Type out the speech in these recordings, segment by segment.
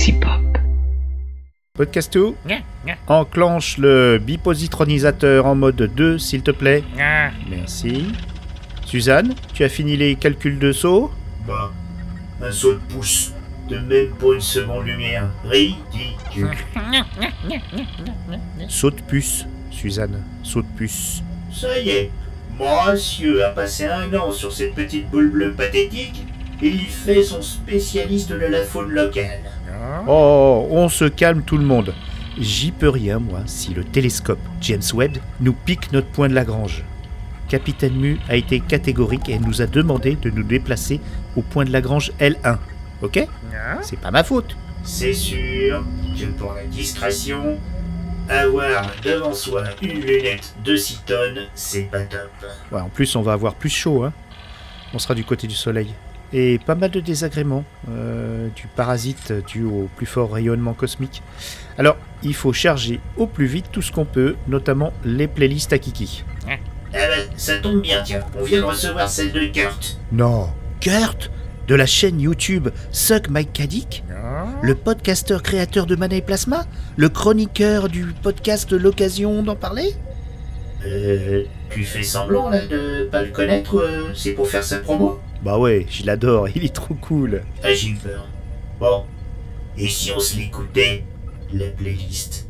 Galaxy Pop. Podcast tout Enclenche le bipositronisateur en mode 2, s'il te plaît. Merci. Suzanne, tu as fini les calculs de saut? Bah, un saut de pouce. De même pour une seconde lumière. Ridicule. Saut de puce, Suzanne. Saut de puce. Ça y est, monsieur a passé un an sur cette petite boule bleue pathétique et il fait son spécialiste de la faune locale. Oh, on se calme tout le monde. J'y peux rien, moi, si le télescope James Webb nous pique notre point de Lagrange. Capitaine Mu a été catégorique et nous a demandé de nous déplacer au point de Lagrange L1. Ok? C'est pas ma faute. C'est sûr que pour la discrétion, avoir devant soi une lunette de 6 tonnes, c'est pas top. Ouais, en plus, on va avoir plus chaud, hein. On sera du côté du soleil. Et pas mal de désagréments, euh, du parasite dû au plus fort rayonnement cosmique. Alors, il faut charger au plus vite tout ce qu'on peut, notamment les playlists à Kiki. Ah ben, ça tombe bien, tiens. On vient de recevoir celle de Kurt. Non. Kurt? De la chaîne YouTube Suck Mike Kadik? Le podcasteur créateur de Mana et Plasma? Le chroniqueur du podcast L'occasion d'en parler? Euh, tu fais semblant là de pas le connaître, euh, c'est pour faire sa promo? Bah ouais, je l'adore, il est trop cool. Ah, j'ai eu peur. Bon. Et si on se l'écoutait La playlist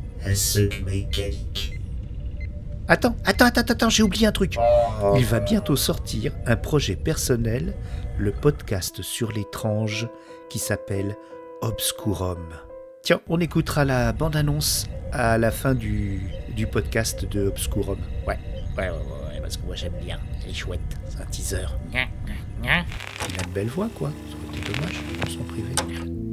Calic. Attends, attends, attends, attends, j'ai oublié un truc. Oh. Il va bientôt sortir un projet personnel, le podcast sur l'étrange qui s'appelle Obscurum. Tiens, on écoutera la bande-annonce à la fin du, du podcast de Obscurum. Ouais, ouais, ouais, ouais, ouais, parce que moi j'aime bien, elle est chouette, c'est un teaser. Il a une belle voix, quoi. Ça aurait dommage pour son privé.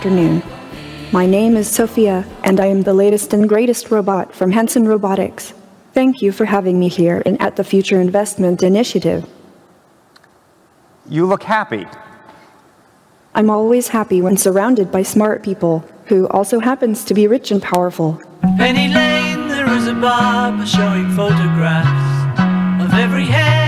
afternoon. My name is Sophia, and I am the latest and greatest robot from Hanson Robotics. Thank you for having me here and at the Future Investment Initiative. You look happy. I'm always happy when surrounded by smart people who also happens to be rich and powerful. Penny Lane, there is a barber showing photographs of every hair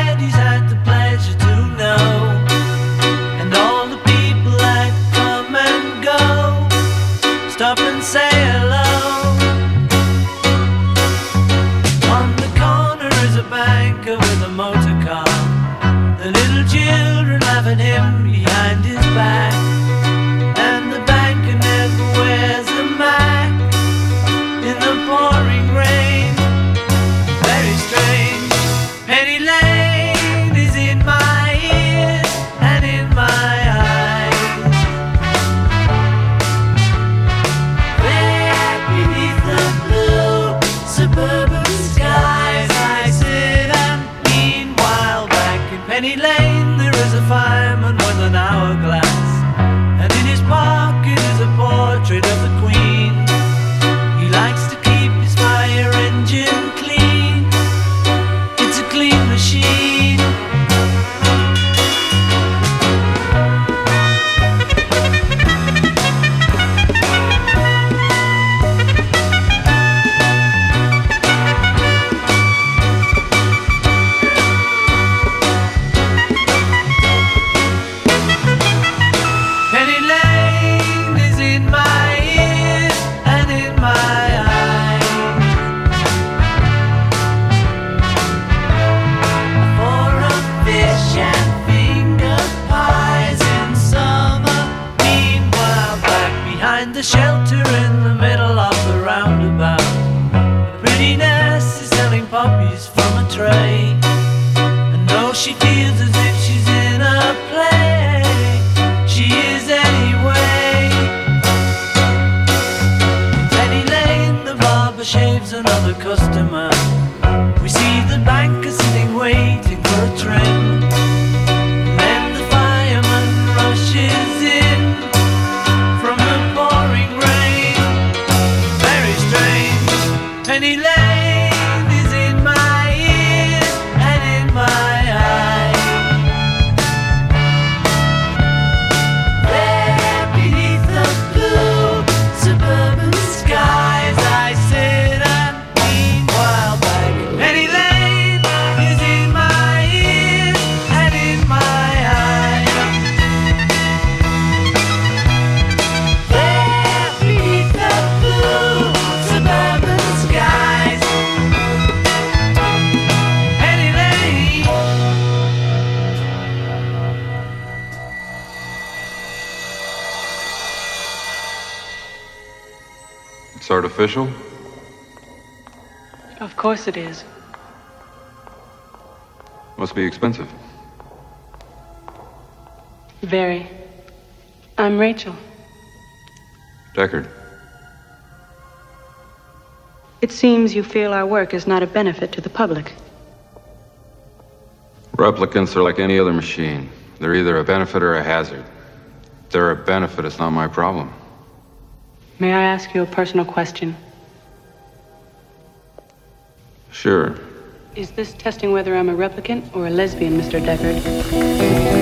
there is a fireman with an hourglass, and in his pocket is a portrait of the Queen. He likes to keep his fire engine. It's artificial? Of course it is. Must be expensive. Very. I'm Rachel. Deckard. It seems you feel our work is not a benefit to the public. Replicants are like any other machine. They're either a benefit or a hazard. If they're a benefit, it's not my problem. May I ask you a personal question? Sure. Is this testing whether I'm a replicant or a lesbian, Mr. Deckard?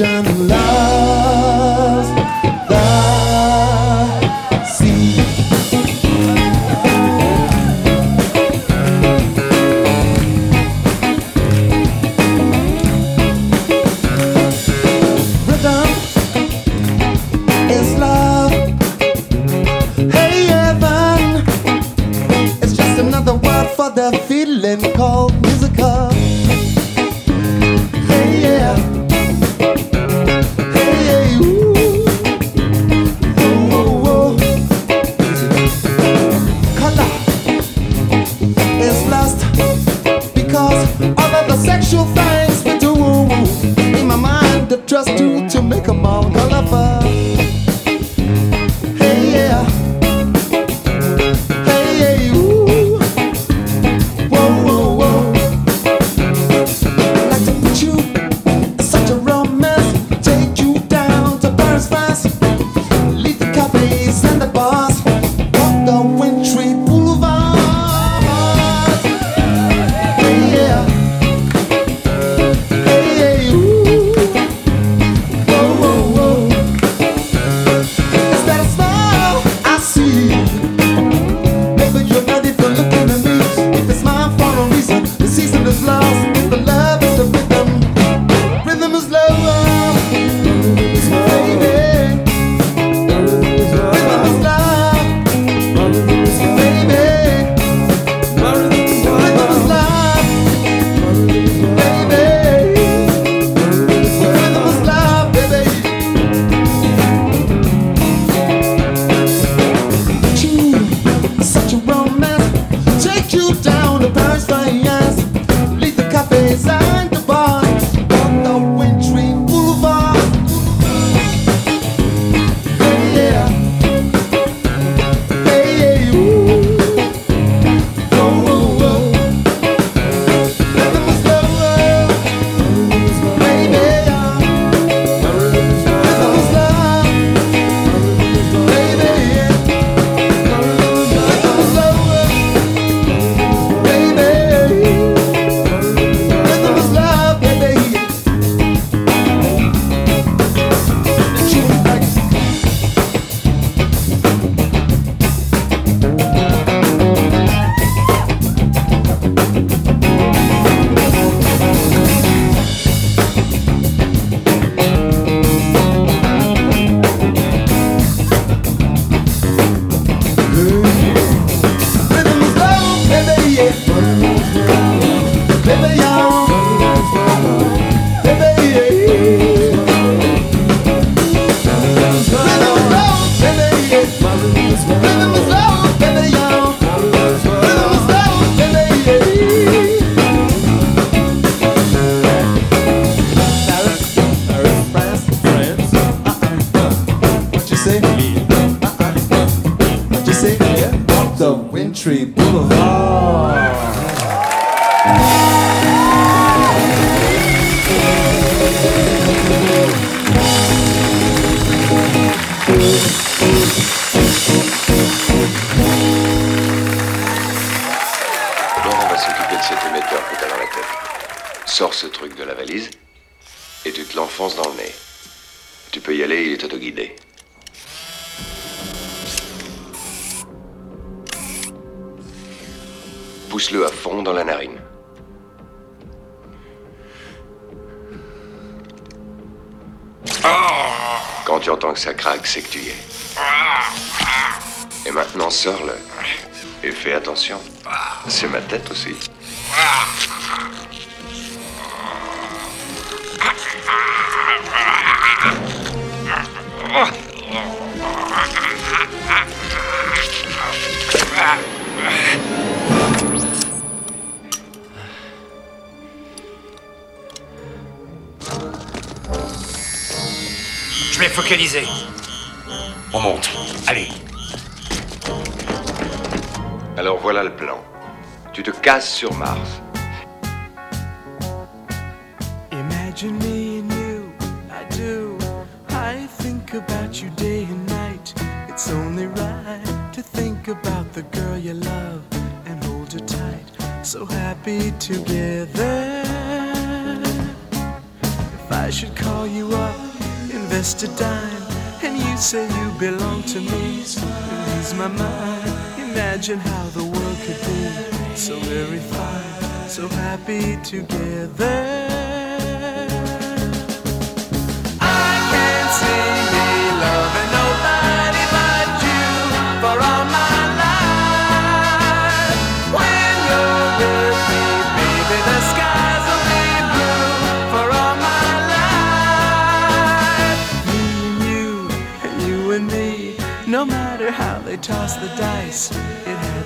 ocean love. Quand tu entends que ça craque, c'est que tu y es. Et maintenant, sors-le. Et fais attention. C'est ma tête aussi. On monte. Allez. Alors voilà le plan. Tu te casses sur Mars. say you belong to me. Ease my mind. Imagine how the world could be so very fine, so happy together.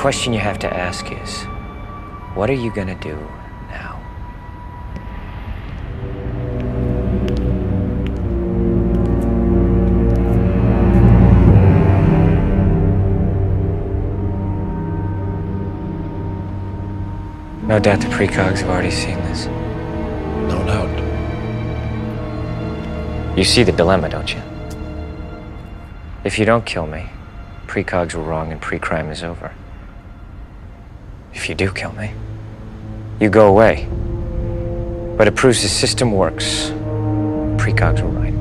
Question you have to ask is what are you gonna do now? No doubt the precogs have already seen this. No doubt. You see the dilemma, don't you? If you don't kill me, precogs were wrong and pre-crime is over. If you do kill me, you go away. But it proves the system works. Precogs were right.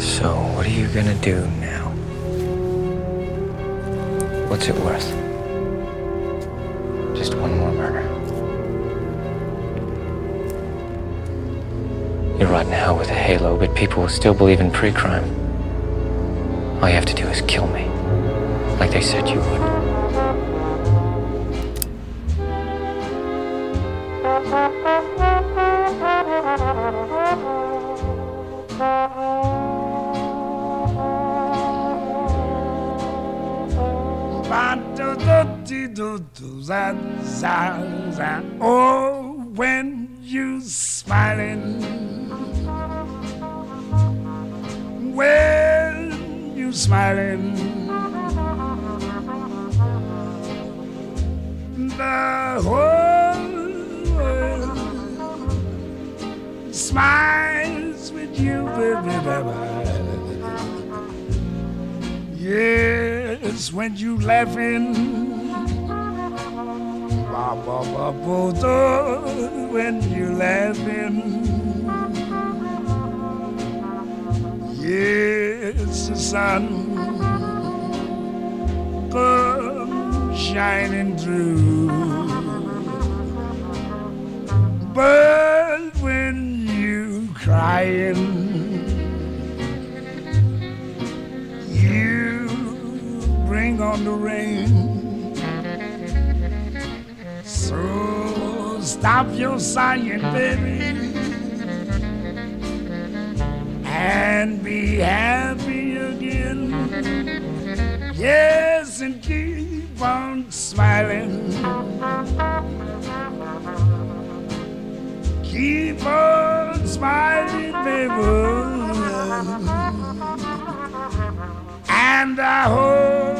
So, what are you gonna do now? What's it worth? Just one more murder. You're in hell with a halo, but people will still believe in pre-crime. All you have to do is kill me, like they said you would. Oh, shining through. But when you crying, you bring on the rain. So stop your sighing, baby, and be happy again. Yes, and keep on smiling. Keep on smiling, baby. And I hope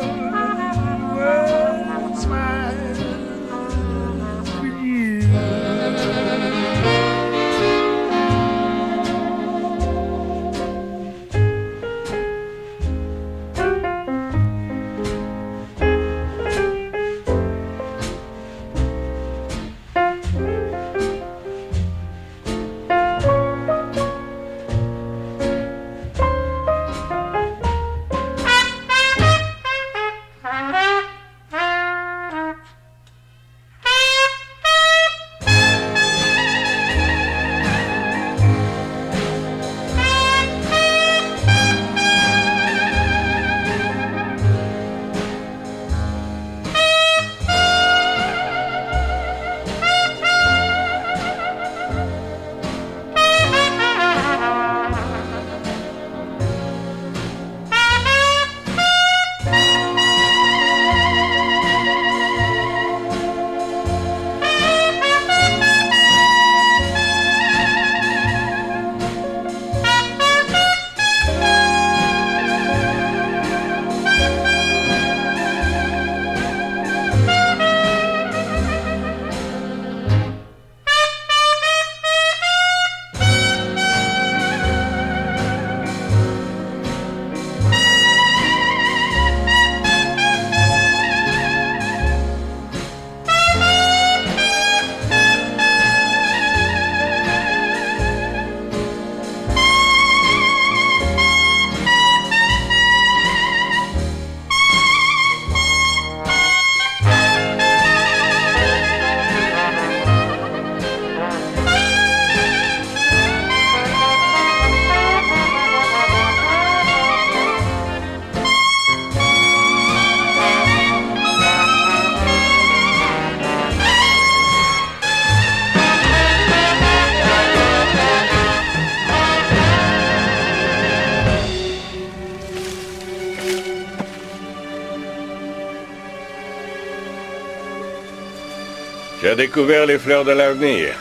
as découvert les fleurs de l'avenir.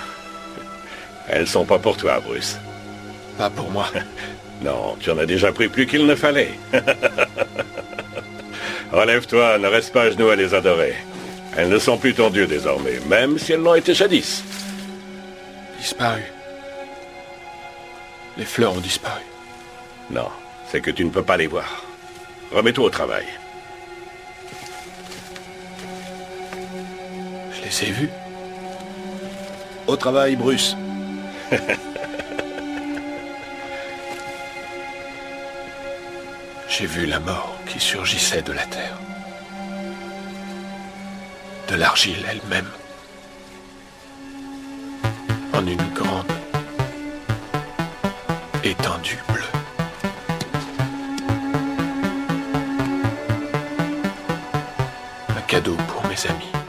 Elles sont pas pour toi, Bruce. Pas pour moi. Non, tu en as déjà pris plus qu'il ne fallait. Relève-toi, ne reste pas à genoux à les adorer. Elles ne sont plus ton dieu désormais, même si elles l'ont été jadis. Disparu. Les fleurs ont disparu. Non, c'est que tu ne peux pas les voir. Remets-toi au travail. Je les ai vus. Au travail, Bruce. J'ai vu la mort qui surgissait de la terre. De l'argile elle-même. En une grande étendue bleue. Un cadeau pour mes amis.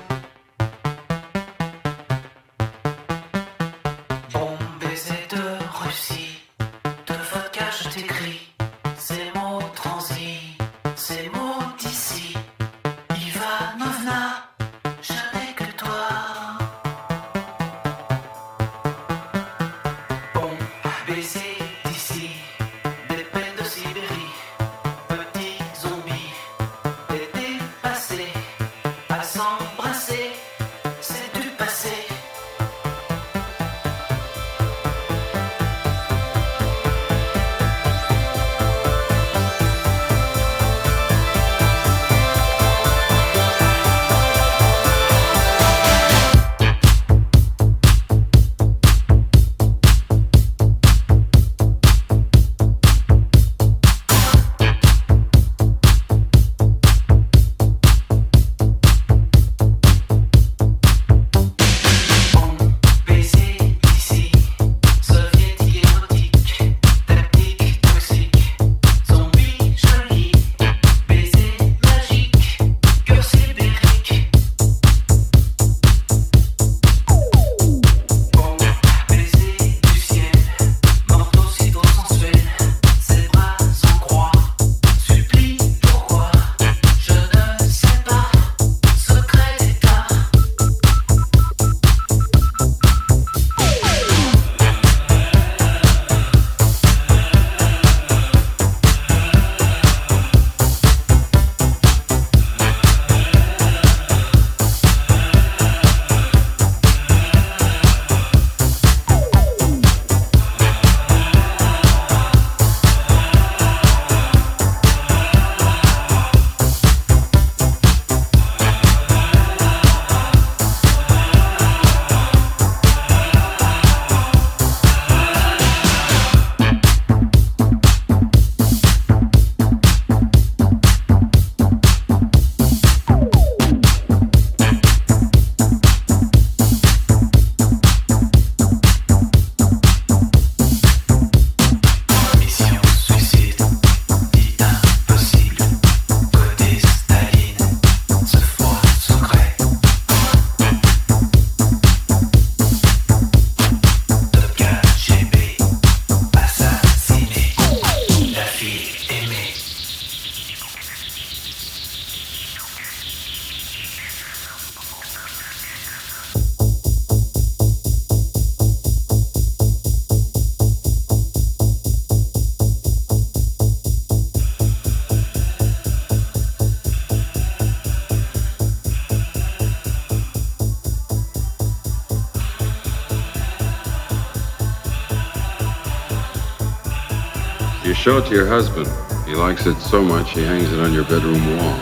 Show it to your husband. He likes it so much he hangs it on your bedroom wall.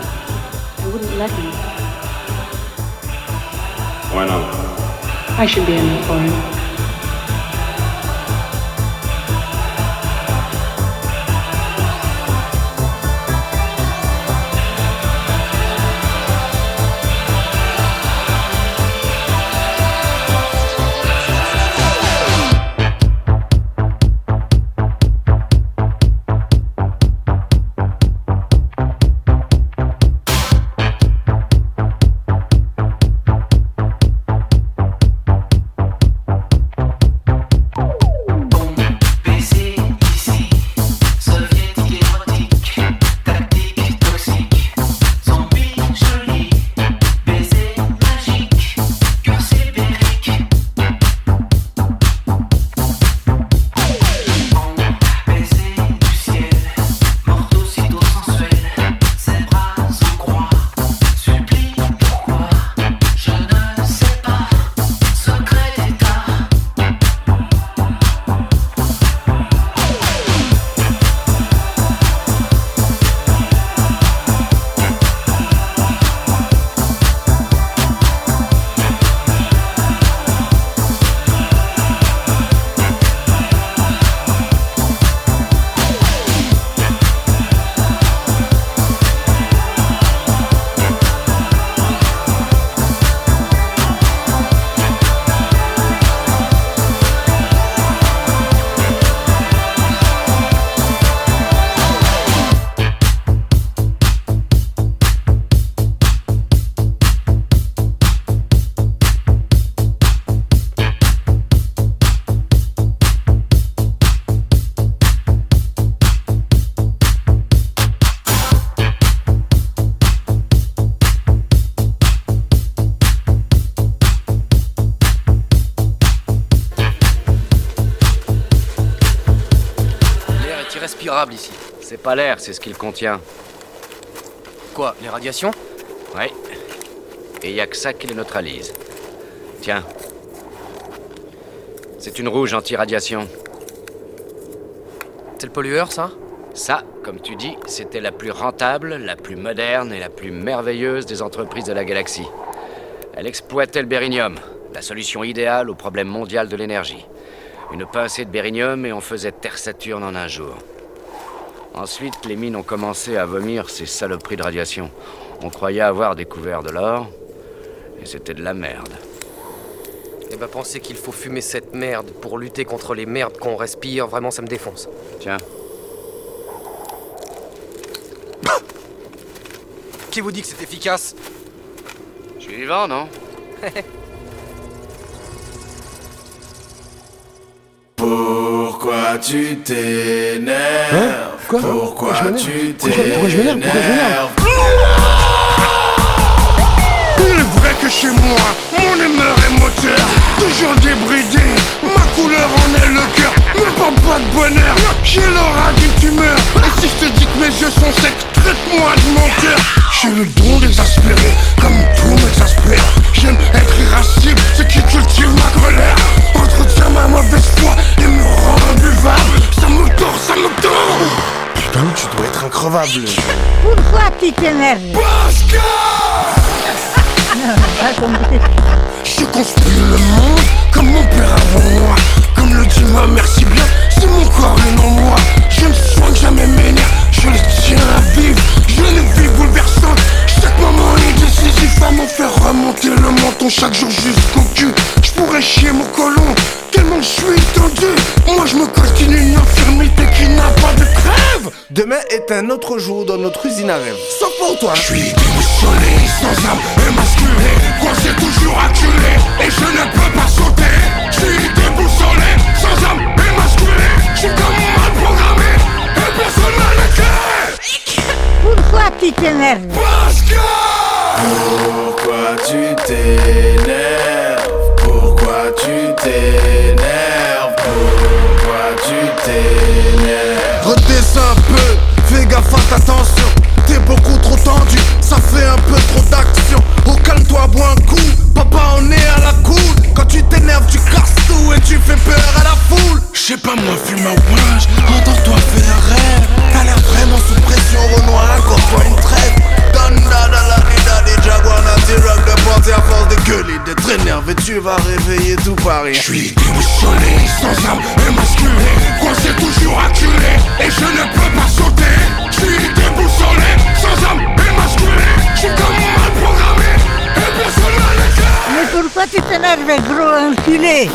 I wouldn't let him. Why not? I should be enough for him. Pas l'air, c'est ce qu'il contient. Quoi, les radiations? Oui. Et il y a que ça qui les neutralise. Tiens. C'est une rouge anti-radiation. C'est le pollueur, ça? Ça, comme tu dis, c'était la plus rentable, la plus moderne et la plus merveilleuse des entreprises de la galaxie. Elle exploitait le bérinium, la solution idéale au problème mondial de l'énergie. Une pincée de bérinium et on faisait Terre Saturne en un jour. Ensuite, les mines ont commencé à vomir ces saloperies de radiation. On croyait avoir découvert de l'or, et c'était de la merde. Eh ben, penser qu'il faut fumer cette merde pour lutter contre les merdes qu'on respire, vraiment, ça me défonce. Tiens. Qui vous dit que c'est efficace? Je suis vivant, non? Pourquoi tu t'énerves? Hein? Quoi Pourquoi Pourquoi je tu m'énerve Pourquoi je m'énerve Pourquoi je m'énerve Il est vrai que chez moi, mon humeur est moteur Toujours débridé, couleur en est le cœur. Mais pas pas de bonheur, j'ai l'aura d'une tumeur. Et si je te dis que mes yeux sont secs, traite-moi de menteur. J'ai le don d'exaspérer, comme tout m'exaspère. J'aime être irascible, ce qui cultive ma colère. Entretient ma mauvaise foi et me rend imbuvable. Ça me tord, ça me tord. Putain, tu dois être increvable. Pourquoi tu t'énerves Je construis le monde comme mon père avant moi. Comme le dit ma mère si bien, c'est mon corps et non moi. Je ne soigne jamais mes nerfs, je les tiens à vivre. Je ne vis bouleversante, chaque moment est décisif À m'en faire remonter le menton. Chaque jour jusqu'au cul Je pourrais chier mon colon, tellement je suis tendu. Moi je me continue une infirmité qui n'a pas de trêve. Demain est un autre jour dans notre usine à rêve. Sauf pour toi. Je suis déboussolé, sans âme et masculé Coincé toujours acculé Et je ne peux pas sauter. Je suis déboussolé, sans âme et masculé Je suis comme mal programmé Et personne m'a laissé. Pourquoi tu t'énerves? Pourquoi tu t'énerves? Pourquoi tu t'énerves? Pourquoi tu t'énerves? Redescends un peu, fais gaffe à ta tension. Beaucoup trop tendu, ça fait un peu trop d'action. Oh calme-toi, bois un coup, papa on est à la cool. Quand tu t'énerves, tu casses tout et tu fais peur à la foule. Je sais pas moi, fume un ouinge, entends-toi faire un rêve T'as l'air vraiment sous pression, Renoir, accorde-toi une trêve. Danda da la da des jaguars, nazi rock de porter à force de gueuler, d'être énervé, tu vas réveiller tout Paris. Je suis déboussolé, sans âme et masculé tu t'énerves, gros enculé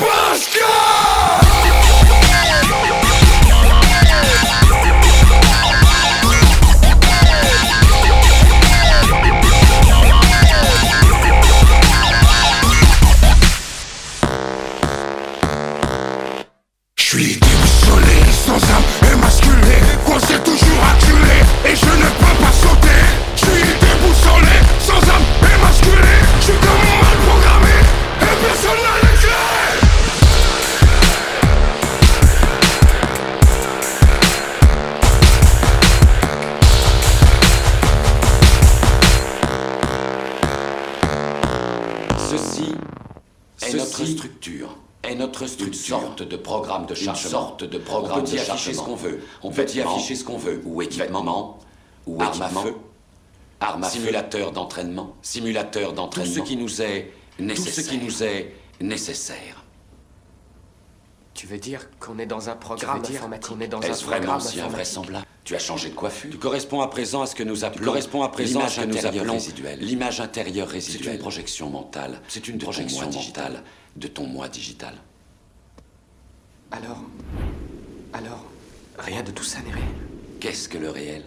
sorte de programme de chargement. Une sorte de programme On peut y de afficher chargement. ce qu'on veut. On peut y afficher ce qu'on veut. Ou équipement. Ou armes à feu, Armes à feu. simulateur d'entraînement, Simulateur tout d'entraînement. ce qui nous est Nécessaire. Tout ce qui nous est nécessaire. Tu veux dire qu'on est dans un programme Tu veux dire informatique On est dans Est-ce un vraiment programme si informatique. invraisemblable? Tu as changé de coiffure. Tu corresponds à présent à ce que nous appelons corresponds à présent à ce que nous appelons résiduelle. l'image intérieure C'est résiduelle. une projection mentale. C'est une de ton projection mentale de ton moi digital. Alors Alors Rien de tout ça n'est réel. Qu'est-ce que le réel?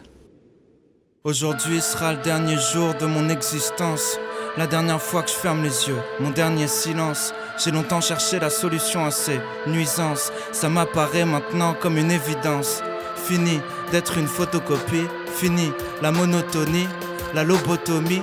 Aujourd'hui sera le dernier jour de mon existence. La dernière fois que je ferme les yeux, mon dernier silence. J'ai longtemps cherché la solution à ces nuisances. Ça m'apparaît maintenant comme une évidence. Fini d'être une photocopie, fini la monotonie, la lobotomie.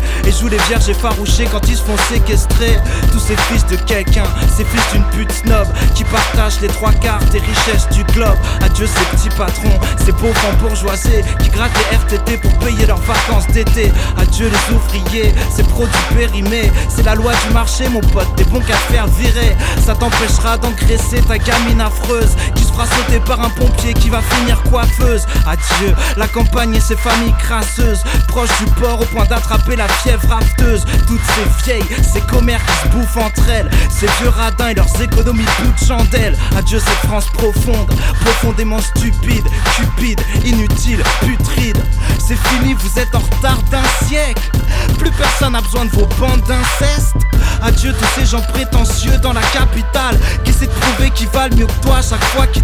et jouent les vierges effarouchées quand ils se font séquestrer. Tous ces fils de quelqu'un, ces fils d'une pute snob qui partagent les trois quarts des richesses du globe. Adieu ces petits patrons, ces pauvres bourgeoisés qui grattent les RTT pour payer leurs vacances d'été. Adieu les ouvriers, ces produits périmés. C'est la loi du marché, mon pote, des bons qu'à faire virer. Ça t'empêchera d'engraisser ta gamine affreuse fera sauter par un pompier qui va finir coiffeuse. Adieu la campagne et ses familles crasseuses, proches du port au point d'attraper la fièvre rafteuse. Toutes ces vieilles, ces commères qui se bouffent entre elles, ces vieux radins et leurs économies bout de chandelle. Adieu cette France profonde, profondément stupide, cupide, inutile, putride. C'est fini, vous êtes en retard d'un siècle. Plus personne n'a besoin de vos bandes d'inceste. Adieu tous ces gens prétentieux dans la capitale qui de prouver qu'ils valent mieux que toi chaque fois qu'ils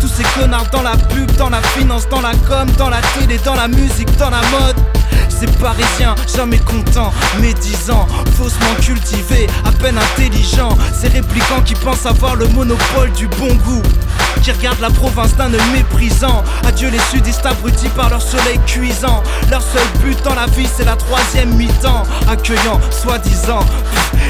Tous ces connards dans la pub, dans la finance, dans la com, dans la télé, dans la musique, dans la mode. Ces parisiens, jamais contents, médisants, faussement cultivés, à peine intelligents. Ces réplicants qui pensent avoir le monopole du bon goût. Qui regardent la province d'un œil méprisant. Adieu les sudistes abrutis par leur soleil cuisant. Leur seul but dans la vie, c'est la troisième mi-temps. Accueillant, soi-disant.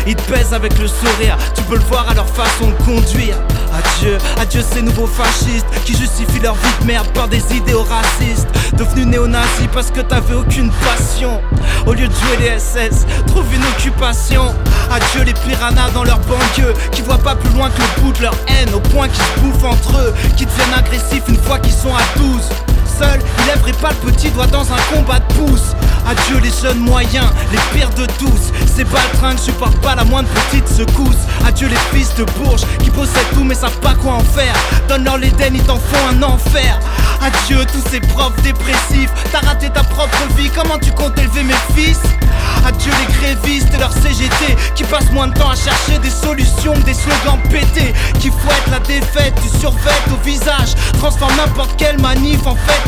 Ils te pèsent avec le sourire. Tu peux le voir à leur façon de conduire. Adieu, adieu ces nouveaux fascistes qui justifient leur vie de merde par des idéaux racistes. Devenus néo-nazis parce que t'avais aucune passion. Au lieu de jouer les SS, trouve une occupation. Adieu les piranhas dans leur banlieue qui voient pas plus loin que le bout de leur haine au point qu'ils se bouffent entre eux, qui deviennent agressifs une fois qu'ils sont à 12. Seul, il lèverait pas le petit doigt dans un combat de pouce. Adieu les jeunes moyens, les pires de tous. Ces baltrins ne supportent pas la moindre petite secousse. Adieu les fils de bourges qui possèdent tout mais savent pas quoi en faire. Donne-leur l'Éden, ils t'en font un enfer. Adieu tous ces profs dépressifs. T'as raté ta propre vie, comment tu comptes élever mes fils? Adieu les grévistes et leurs CGT qui passent moins de temps à chercher des solutions des slogans pétés qui fouettent la défaite du survêt au visage. Transforment n'importe quelle manif en fête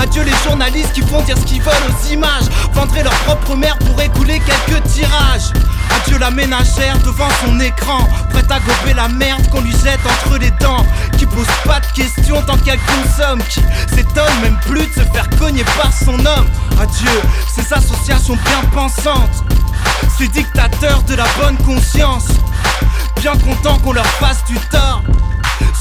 Adieu les journalistes qui font dire ce qu'ils veulent aux images. Vendraient leur propre mère pour écouler quelques tirages. Adieu la ménagère devant son écran, prête à gober la merde qu'on lui jette entre les dents. Qui pose pas de questions tant qu'elle consomme, qui s'étonne même plus de se faire cogner par son homme. Adieu ces associations bien pensantes, ces dictateurs de la bonne conscience, bien contents qu'on leur fasse du tort.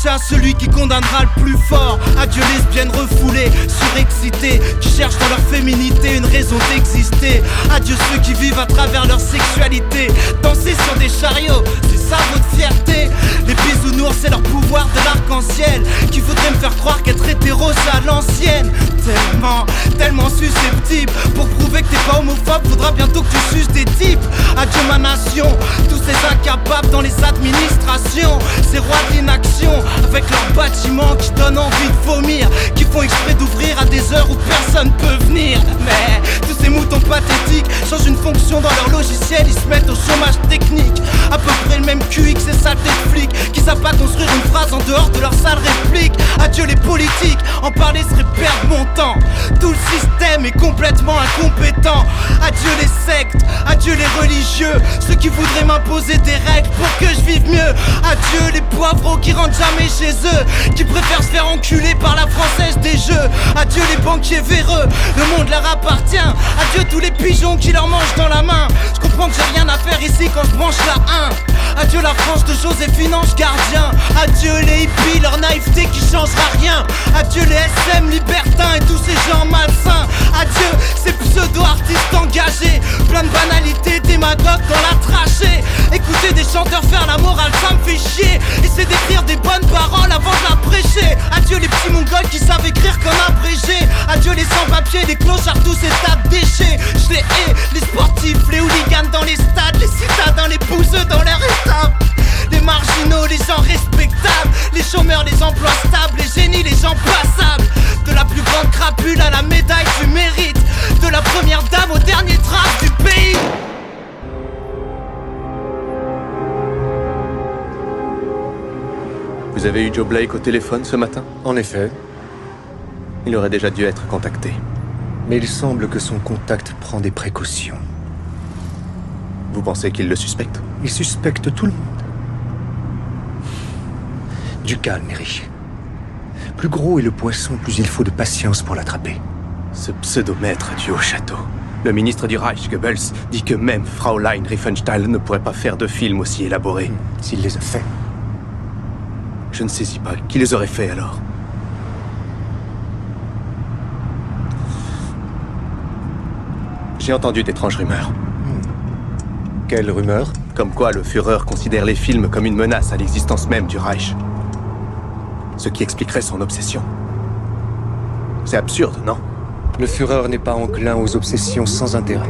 C'est à celui qui condamnera le plus fort. Adieu lesbiennes refoulées, surexcitées, qui cherchent dans leur féminité une raison d'exister. Adieu ceux qui vivent à travers leur sexualité. Danser sur des chariots, c'est ça votre fierté. Les bisounours, c'est leur pouvoir de l'arc-en-ciel. Qui voudrait me faire croire qu'être hétéro, c'est à l'ancienne. Tellement, tellement susceptible. Pour prouver que t'es pas homophobe, faudra bientôt que tu suces des types. Adieu ma nation, tous ces incapables dans les administrations. Ces rois de avec leurs bâtiments qui donnent envie de vomir. Qui font exprès d'ouvrir à des heures où personne peut venir. Mais tous ces moutons pathétiques changent une fonction dans leur logiciel, ils se mettent au chômage technique. À peu près le même QI que ces saletés de flics qui savent pas construire une phrase en dehors de leur sale réplique. Adieu les politiques, en parler serait perdre mon temps. Tout le système est complètement incompétent. Adieu les sectes, adieu les religieux, ceux qui voudraient m'imposer des règles pour que je vive mieux. Adieu les poivreaux qui rentrent jamais chez eux, qui préfèrent se faire enculer par la française des jeux. Adieu les banquiers véreux, le monde leur appartient. Adieu tous les pigeons qui leur mangent dans la main. Je comprends que j'ai rien à faire ici quand je branche la 1. Adieu la France de Joséphine Ange gardien. Adieu les hippies, leur naïveté qui changera rien. Adieu les SM libertins et tous ces gens malsains. Adieu ces pseudo-artistes engagés, plein de banalités, démagogues dans la trachée. Écouter des chanteurs faire la morale, ça me fait chier. Essayer d'écrire des bonnes paroles avant de la. Adieu les petits mongols qui savent écrire comme abrégé. Adieu les sans-papiers, les clochards, tous ces tas de déchets. Je les hais, les sportifs, les hooligans dans les stades, les citadins, les bouseux dans leur état. Les marginaux, les gens respectables, les chômeurs, les emplois stables, les génies, les gens passables. De la plus grande crapule à la médaille du mérite, de la première dame au dernier drape du pays. Vous avez eu Joe Blake au téléphone ce matin En effet. Il aurait déjà dû être contacté. Mais il semble que son contact prend des précautions. Vous pensez qu'il le suspecte Il suspecte tout le monde. Du calme, Eric. Plus gros est le poisson, plus il faut de patience pour l'attraper. Ce pseudomètre du haut château. Le ministre du Reich, Goebbels, dit que même Fraulein Riefenstahl ne pourrait pas faire de film aussi élaboré. S'il les a faits. Je ne saisis pas. Qui les aurait faits alors? J'ai entendu d'étranges rumeurs. Quelles rumeurs? Comme quoi le Führer considère les films comme une menace à l'existence même du Reich. Ce qui expliquerait son obsession. C'est absurde, non? Le Führer n'est pas enclin aux obsessions sans intérêt.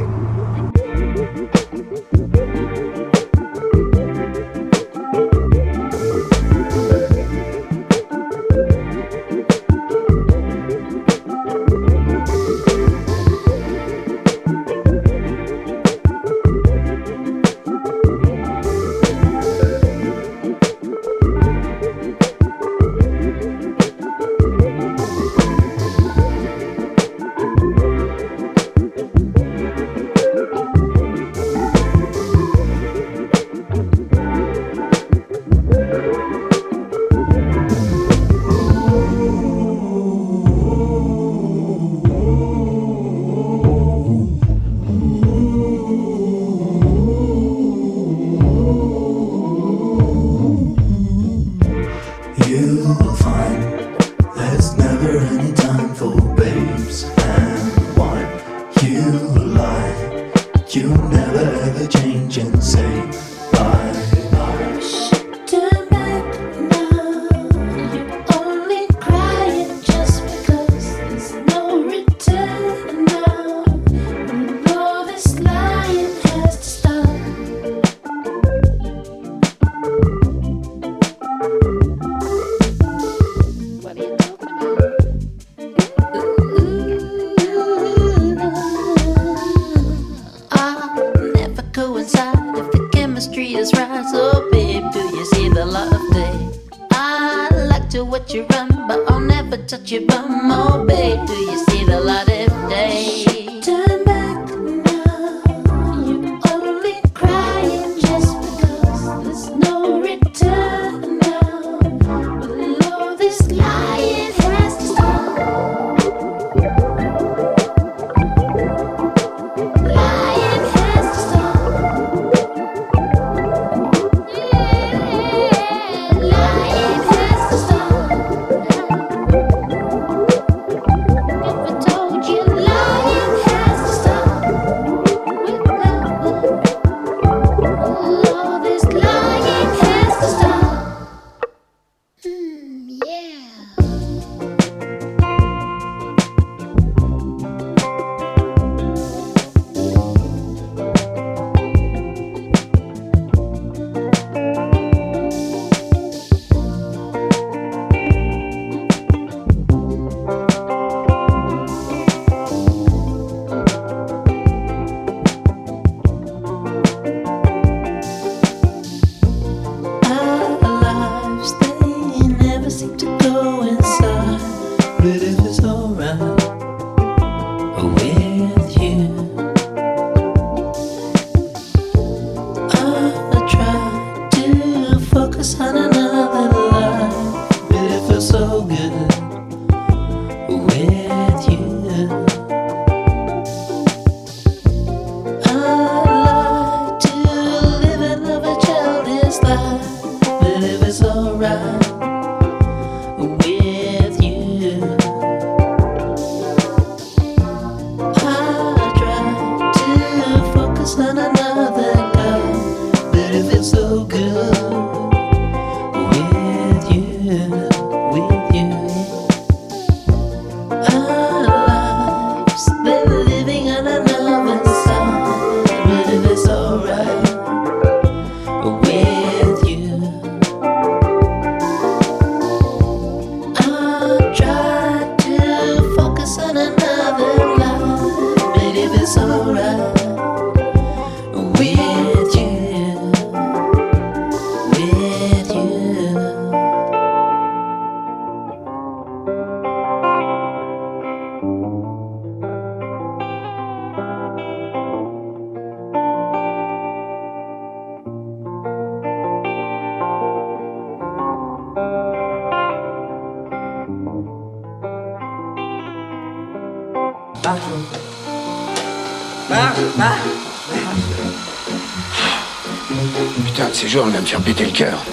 Me faire péter le cœur.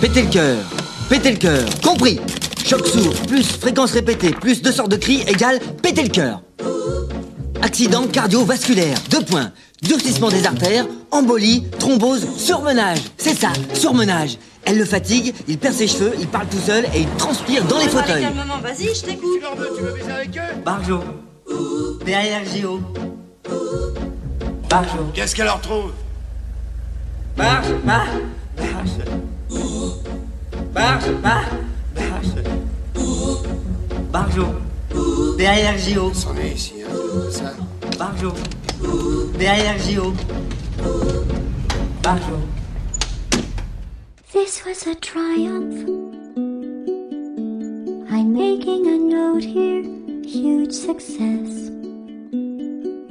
Péter le cœur. Péter le cœur. Compris. Choc sourd plus fréquence répétée plus deux sortes de cris égale péter le cœur. Accident cardiovasculaire. Deux points. Durcissement des artères, embolie, thrombose, surmenage. C'est ça, surmenage. Elle le fatigue, il perd ses cheveux, il parle tout seul et il transpire dans les fauteuils. calmement, vas-y, je t'écoute. Tu veux baiser avec eux? Barjo. Derrière Géo. Barjo. Qu'est-ce qu'elle leur trouve? Marche, marche, marche. Marche, marche, marche. Barjo. Derrière Géo. C'en est ici, hein, ça. Barjo. Derrière Géo. Barjo. This was a triumph. I'm making a note here, huge success.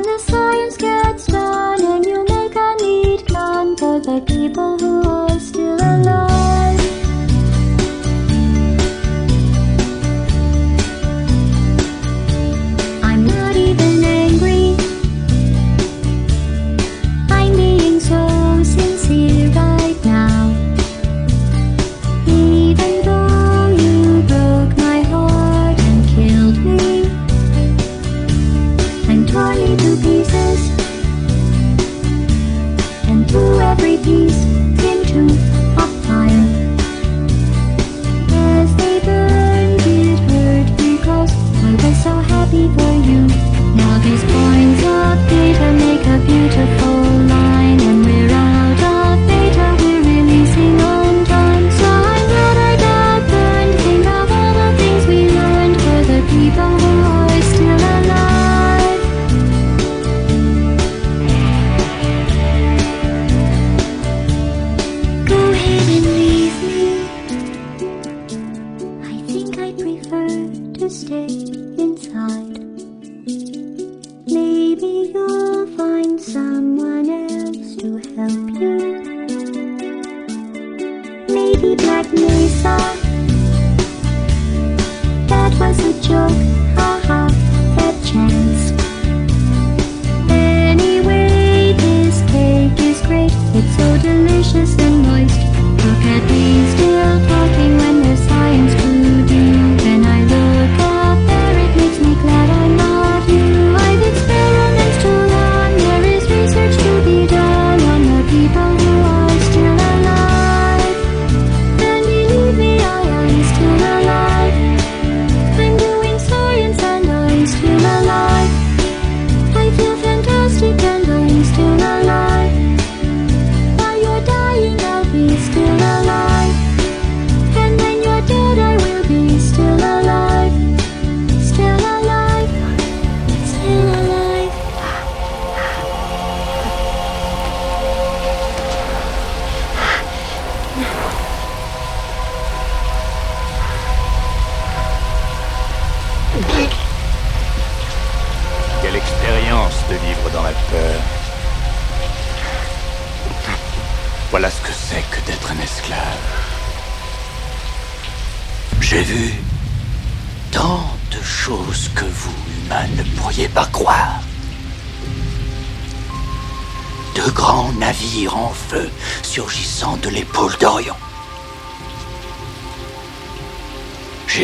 And the science gets done, and you make a neat gun for the people who are still alive.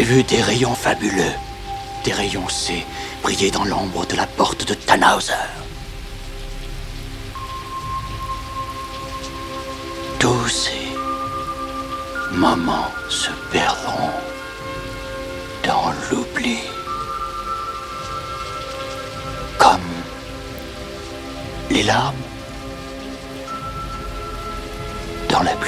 Vu des rayons fabuleux, des rayons C briller dans l'ombre de la porte de Tannhauser. Tous ces moments se perdront dans l'oubli. Comme les larmes dans la pluie.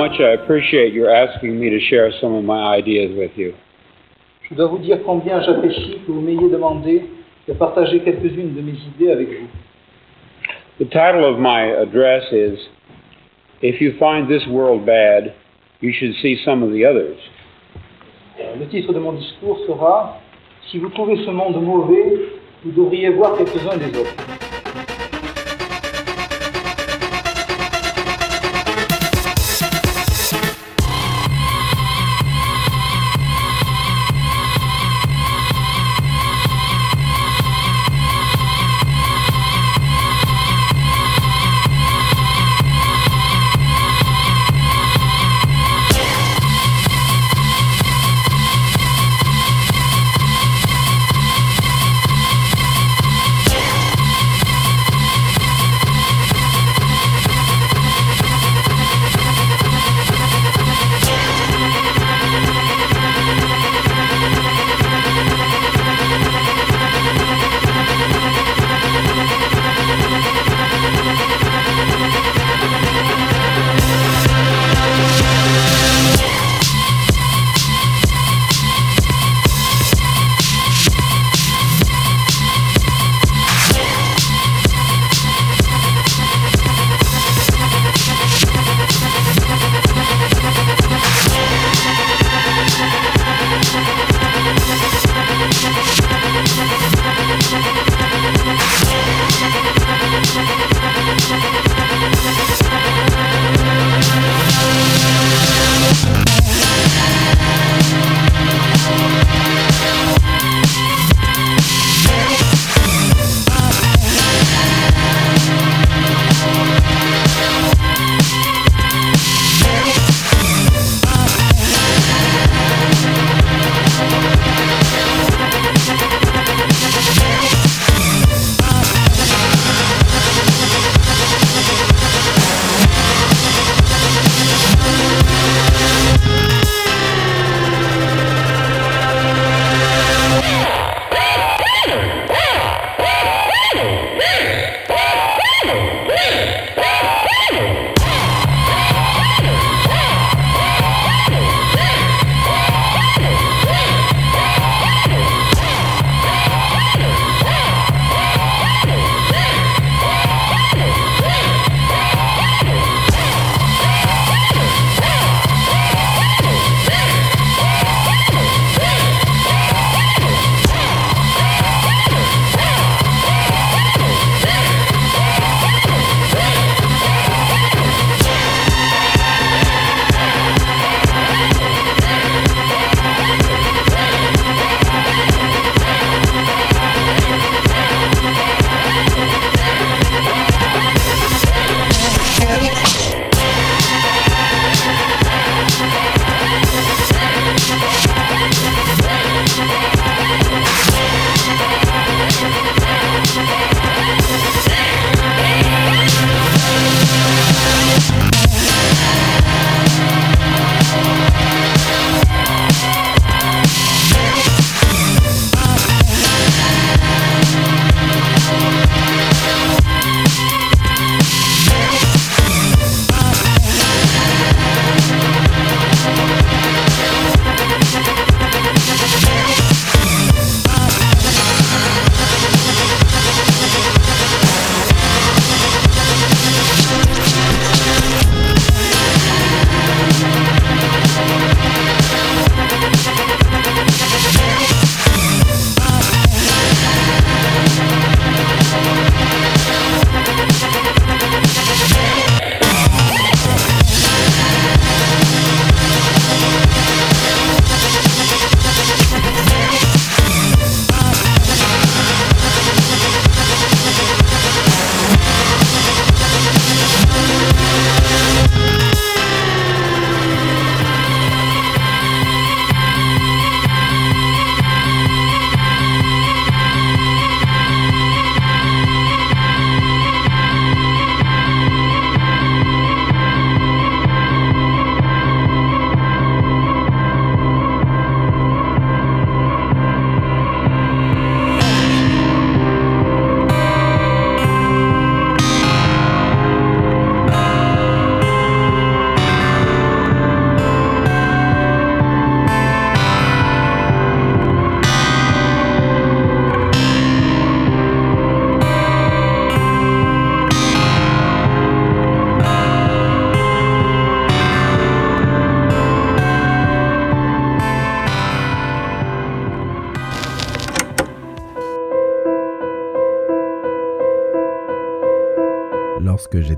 much I appreciate your asking me to share some of my ideas with you. Je dois vous dire combien j'apprécie que vous m'ayez demandé de partager quelques-unes de mes idées avec vous. The title of my address is If You Find This World Bad, You Should See Some of the Others. Euh, le titre de mon discours sera Si vous trouvez ce monde mauvais, vous devriez voir quelques-uns des autres.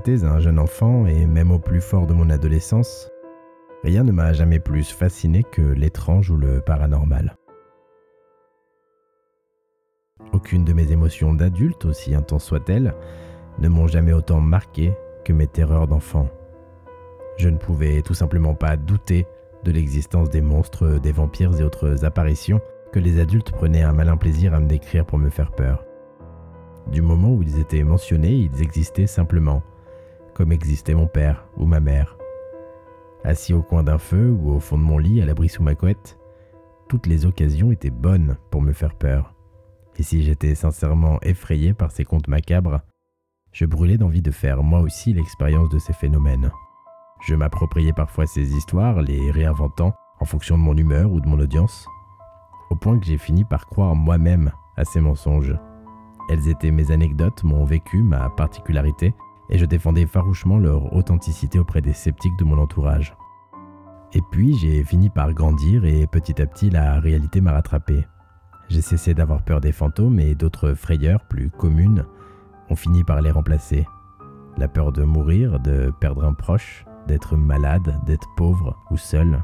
J'étais un jeune enfant et même au plus fort de mon adolescence, rien ne m'a jamais plus fasciné que l'étrange ou le paranormal. Aucune de mes émotions d'adulte, aussi intense soit-elle, ne m'ont jamais autant marqué que mes terreurs d'enfant. Je ne pouvais tout simplement pas douter de l'existence des monstres, des vampires et autres apparitions que les adultes prenaient un malin plaisir à me décrire pour me faire peur. Du moment où ils étaient mentionnés, ils existaient simplement, comme existait mon père ou ma mère. Assis au coin d'un feu ou au fond de mon lit à l'abri sous ma couette, toutes les occasions étaient bonnes pour me faire peur. Et si j'étais sincèrement effrayé par ces contes macabres, je brûlais d'envie de faire moi aussi l'expérience de ces phénomènes. Je m'appropriais parfois ces histoires, les réinventant en fonction de mon humeur ou de mon audience, au point que j'ai fini par croire moi-même à ces mensonges. Elles étaient mes anecdotes, mon vécu, ma particularité, et je défendais farouchement leur authenticité auprès des sceptiques de mon entourage. Et puis j'ai fini par grandir et petit à petit la réalité m'a rattrapé. J'ai cessé d'avoir peur des fantômes et d'autres frayeurs plus communes ont fini par les remplacer. La peur de mourir, de perdre un proche, d'être malade, d'être pauvre ou seul.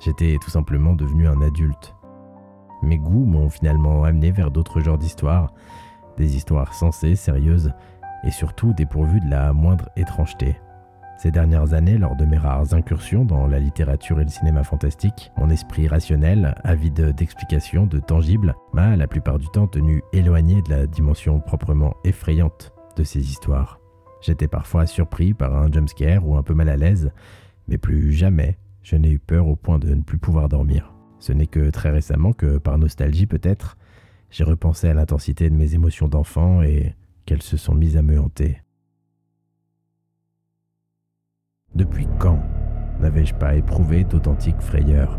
J'étais tout simplement devenu un adulte. Mes goûts m'ont finalement amené vers d'autres genres d'histoires, des histoires sensées, sérieuses et surtout dépourvues de la moindre étrangeté. Ces dernières années, lors de mes rares incursions dans la littérature et le cinéma fantastique, mon esprit rationnel, avide d'explications, de tangibles, m'a la plupart du temps tenu éloigné de la dimension proprement effrayante de ces histoires. J'étais parfois surpris par un jumpscare ou un peu mal à l'aise, mais plus jamais je n'ai eu peur au point de ne plus pouvoir dormir. Ce n'est que très récemment que, par nostalgie peut-être, j'ai repensé à l'intensité de mes émotions d'enfant et qu'elles se sont mises à me hanter. Depuis quand n'avais-je pas éprouvé d'authentique frayeur?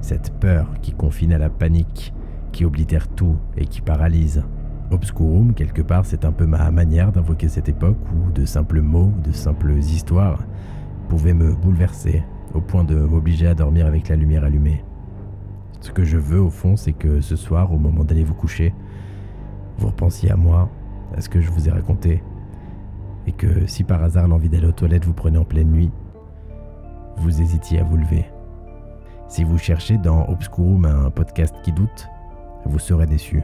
Cette peur qui confine à la panique, qui oblitère tout et qui paralyse. Obscurum, quelque part, c'est un peu ma manière d'invoquer cette époque où de simples mots, de simples histoires pouvaient me bouleverser au point de m'obliger à dormir avec la lumière allumée. Ce que je veux au fond, c'est que ce soir, au moment d'aller vous coucher, vous repensiez à moi, à ce que je vous ai raconté, et que si par hasard l'envie d'aller aux toilettes vous prenait en pleine nuit, vous hésitiez à vous lever. Si vous cherchez dans Obscurum un podcast qui doute, vous serez déçu.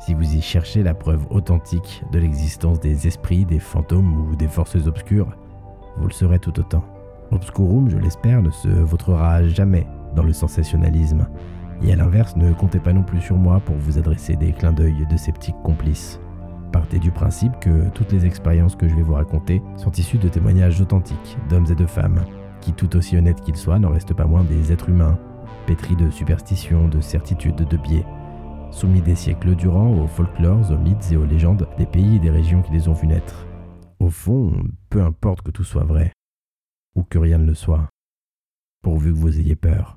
Si vous y cherchez la preuve authentique de l'existence des esprits, des fantômes ou des forces obscures, vous le serez tout autant. Obscurum, je l'espère, ne se vautrera jamais dans le sensationnalisme. Et à l'inverse, ne comptez pas non plus sur moi pour vous adresser des clins d'œil de sceptiques complices. Partez du principe que toutes les expériences que je vais vous raconter sont issues de témoignages authentiques d'hommes et de femmes, qui tout aussi honnêtes qu'ils soient n'en restent pas moins des êtres humains, pétris de superstitions, de certitudes, de biais, soumis des siècles durant aux folklores, aux mythes et aux légendes des pays et des régions qui les ont vus naître. Au fond, peu importe que tout soit vrai, ou que rien ne le soit, pourvu que vous ayez peur.